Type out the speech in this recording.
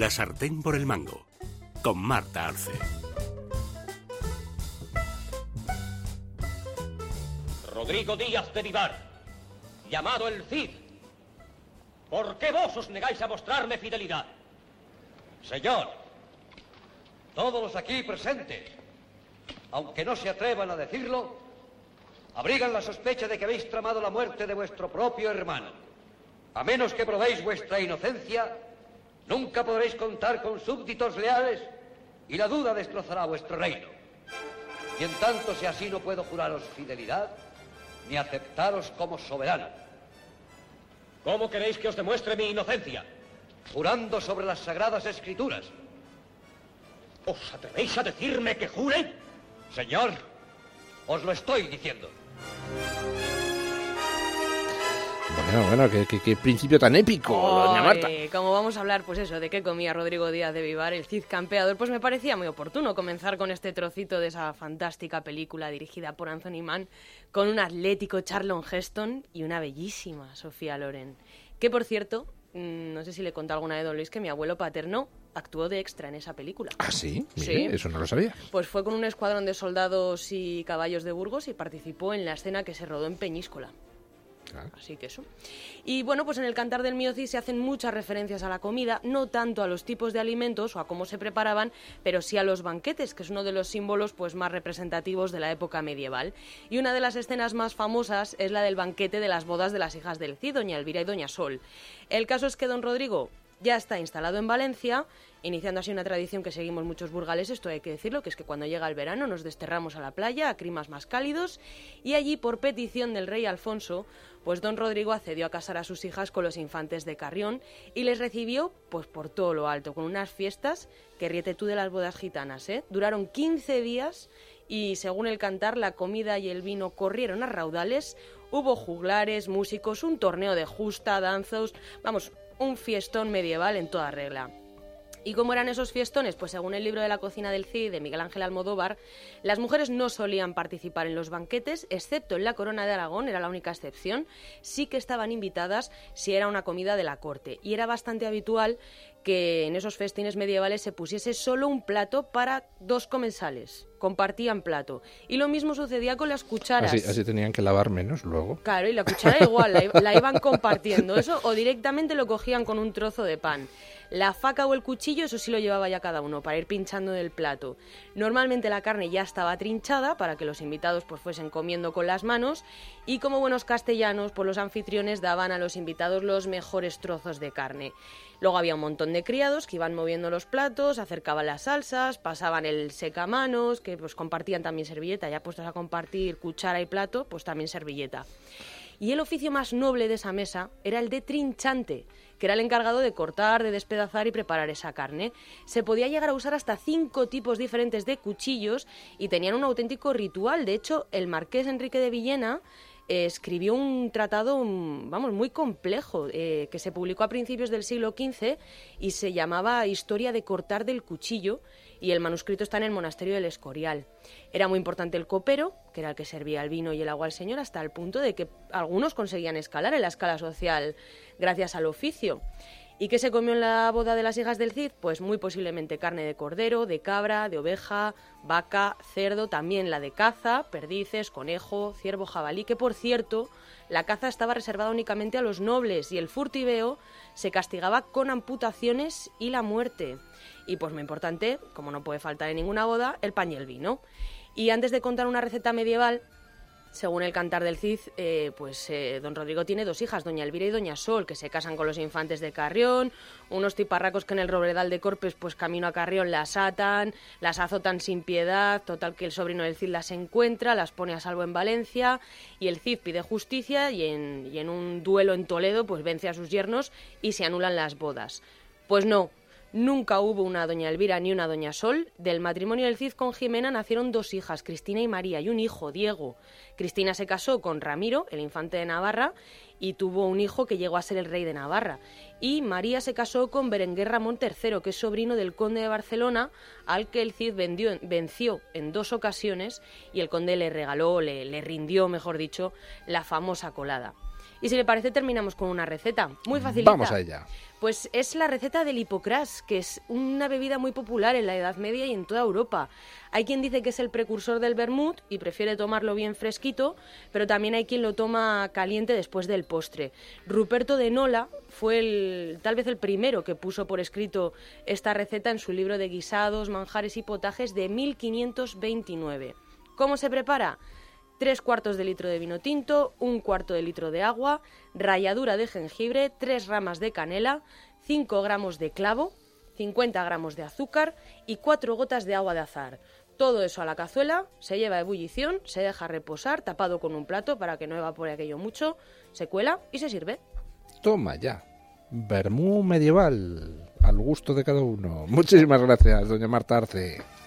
La sartén por el mango, con Marta Arce. Rodrigo Díaz de Vivar, llamado el Cid. ¿Por qué vos os negáis a mostrarme fidelidad? Señor, todos los aquí presentes, aunque no se atrevan a decirlo, abrigan la sospecha de que habéis tramado la muerte de vuestro propio hermano. A menos que probéis vuestra inocencia, nunca podréis contar con súbditos leales y la duda destrozará vuestro reino. Y en tanto si así no puedo juraros fidelidad, ni aceptaros como soberano. ¿Cómo queréis que os demuestre mi inocencia? Jurando sobre las sagradas escrituras. ¿Os atrevéis a decirme que jure? Señor, os lo estoy diciendo. Bueno, bueno, qué, qué- qué principio tan épico, doña Marta. Como vamos a hablar, pues eso, de qué comía Rodrigo Díaz de Vivar, el Cid campeador, pues me parecía muy oportuno comenzar con este trocito de esa fantástica película dirigida por Anthony Mann, con un atlético Charlon Heston y una bellísima Sofía Loren. Que, por cierto, mm, no sé si le conté alguna vez, don Luis, que mi abuelo paterno actuó de extra en esa película. Ah, sí, mire, Sí. eso no lo sabía. Pues fue con un escuadrón de soldados y caballos de Burgos y participó en la escena que se rodó en Peñíscola. Así que eso. Y bueno, pues en el Cantar del Mío Cid se hacen muchas referencias a la comida, no tanto a los tipos de alimentos o a cómo se preparaban, pero sí a los banquetes, que es uno de los símbolos pues más representativos de la época medieval. Y una de las escenas más famosas es la del banquete de las bodas de las hijas del Cid, doña Elvira y doña Sol. El caso es que don Rodrigo ya está instalado en Valencia, iniciando así una tradición que seguimos muchos burgales, esto hay que decirlo, que es que cuando llega el verano nos desterramos a la playa, a climas más cálidos, y allí, por petición del rey Alfonso, pues don Rodrigo accedió a casar a sus hijas con los infantes de Carrión y les recibió pues por todo lo alto, con unas fiestas que riete tú de las bodas gitanas, ¿eh? Duraron 15 días y según el cantar la comida y el vino corrieron a raudales, hubo juglares, músicos, un torneo de justa, danzos, vamos, un fiestón medieval en toda regla. ¿Y cómo eran esos fiestones? Pues según el libro de la cocina del Cid de Miguel Ángel Almodóvar, las mujeres no solían participar en los banquetes, excepto en la corona de Aragón, era la única excepción. Sí que estaban invitadas si era una comida de la corte. Y era bastante habitual que en esos festines medievales se pusiese solo un plato para dos comensales. Compartían plato. Y lo mismo sucedía con las cucharas. Así, así tenían que lavar menos luego. Claro, y la cuchara igual, la, la iban compartiendo, eso, o directamente lo cogían con un trozo de pan. La faca o el cuchillo, eso sí lo llevaba ya cada uno, para ir pinchando del plato. Normalmente la carne ya estaba trinchada, para que los invitados pues fuesen comiendo con las manos, y como buenos castellanos, pues los anfitriones daban a los invitados los mejores trozos de carne. Luego había un montón de criados que iban moviendo los platos, acercaban las salsas, pasaban el secamanos, que pues compartían también servilleta, ya puestos a compartir cuchara y plato, pues también servilleta. Y el oficio más noble de esa mesa era el de trinchante, que era el encargado de cortar, de despedazar y preparar esa carne. Se podía llegar a usar hasta cinco tipos diferentes de cuchillos y tenían un auténtico ritual. De hecho, el marqués Enrique de Villena escribió un tratado, vamos, muy complejo, eh, que se publicó a principios del siglo XV y se llamaba Historia de cortar del cuchillo y el manuscrito está en el monasterio del Escorial. Era muy importante el copero, que era el que servía el vino y el agua al señor, hasta el punto de que algunos conseguían escalar en la escala social gracias al oficio. ¿Y qué se comió en la boda de las hijas del Cid? Pues muy posiblemente carne de cordero, de cabra, de oveja, vaca, cerdo, también la de caza, perdices, conejo, ciervo, jabalí, que por cierto, la caza estaba reservada únicamente a los nobles y el furtiveo se castigaba con amputaciones y la muerte. Y pues muy importante, como no puede faltar en ninguna boda, el pan y el vino. Y antes de contar una receta medieval, según el cantar del Cid, eh, pues eh, don Rodrigo tiene dos hijas, doña Elvira y doña Sol, que se casan con los infantes de Carrión, unos tiparracos que en el Robledal de Corpes, pues camino a Carrión, las atan, las azotan sin piedad, total que el sobrino del Cid las encuentra, las pone a salvo en Valencia, y el Cid pide justicia y en, y en un duelo en Toledo, pues vence a sus yernos y se anulan las bodas. Pues no, Nunca hubo una doña Elvira ni una doña Sol. Del matrimonio del Cid con Jimena nacieron dos hijas, Cristina y María, y un hijo, Diego. Cristina se casó con Ramiro, el infante de Navarra, y tuvo un hijo que llegó a ser el rey de Navarra. Y María se casó con Berenguer Ramón III, que es sobrino del conde de Barcelona, al que el Cid venció en dos ocasiones y el conde le regaló, le, rindió, mejor dicho, la famosa colada. Y si le parece, terminamos con una receta muy facilita. Vamos a ella. Pues es la receta del hipocras, que es una bebida muy popular en la Edad Media y en toda Europa. Hay quien dice que es el precursor del vermut y prefiere tomarlo bien fresquito, pero también hay quien lo toma caliente después del postre. Ruperto de Nola fue el, tal vez el primero que puso por escrito esta receta en su libro de guisados, manjares y potajes de 1529. ¿Cómo se prepara? 3 cuartos de litro de vino tinto, un cuarto de litro de agua, ralladura de jengibre, 3 ramas de canela, 5 gramos de clavo, 50 gramos de azúcar y 4 gotas de agua de azar. Todo eso a la cazuela, se lleva a ebullición, se deja reposar tapado con un plato para que no evapore aquello mucho, se cuela y se sirve. Toma ya. Bermú medieval, al gusto de cada uno. Muchísimas gracias, doña Marta Arce.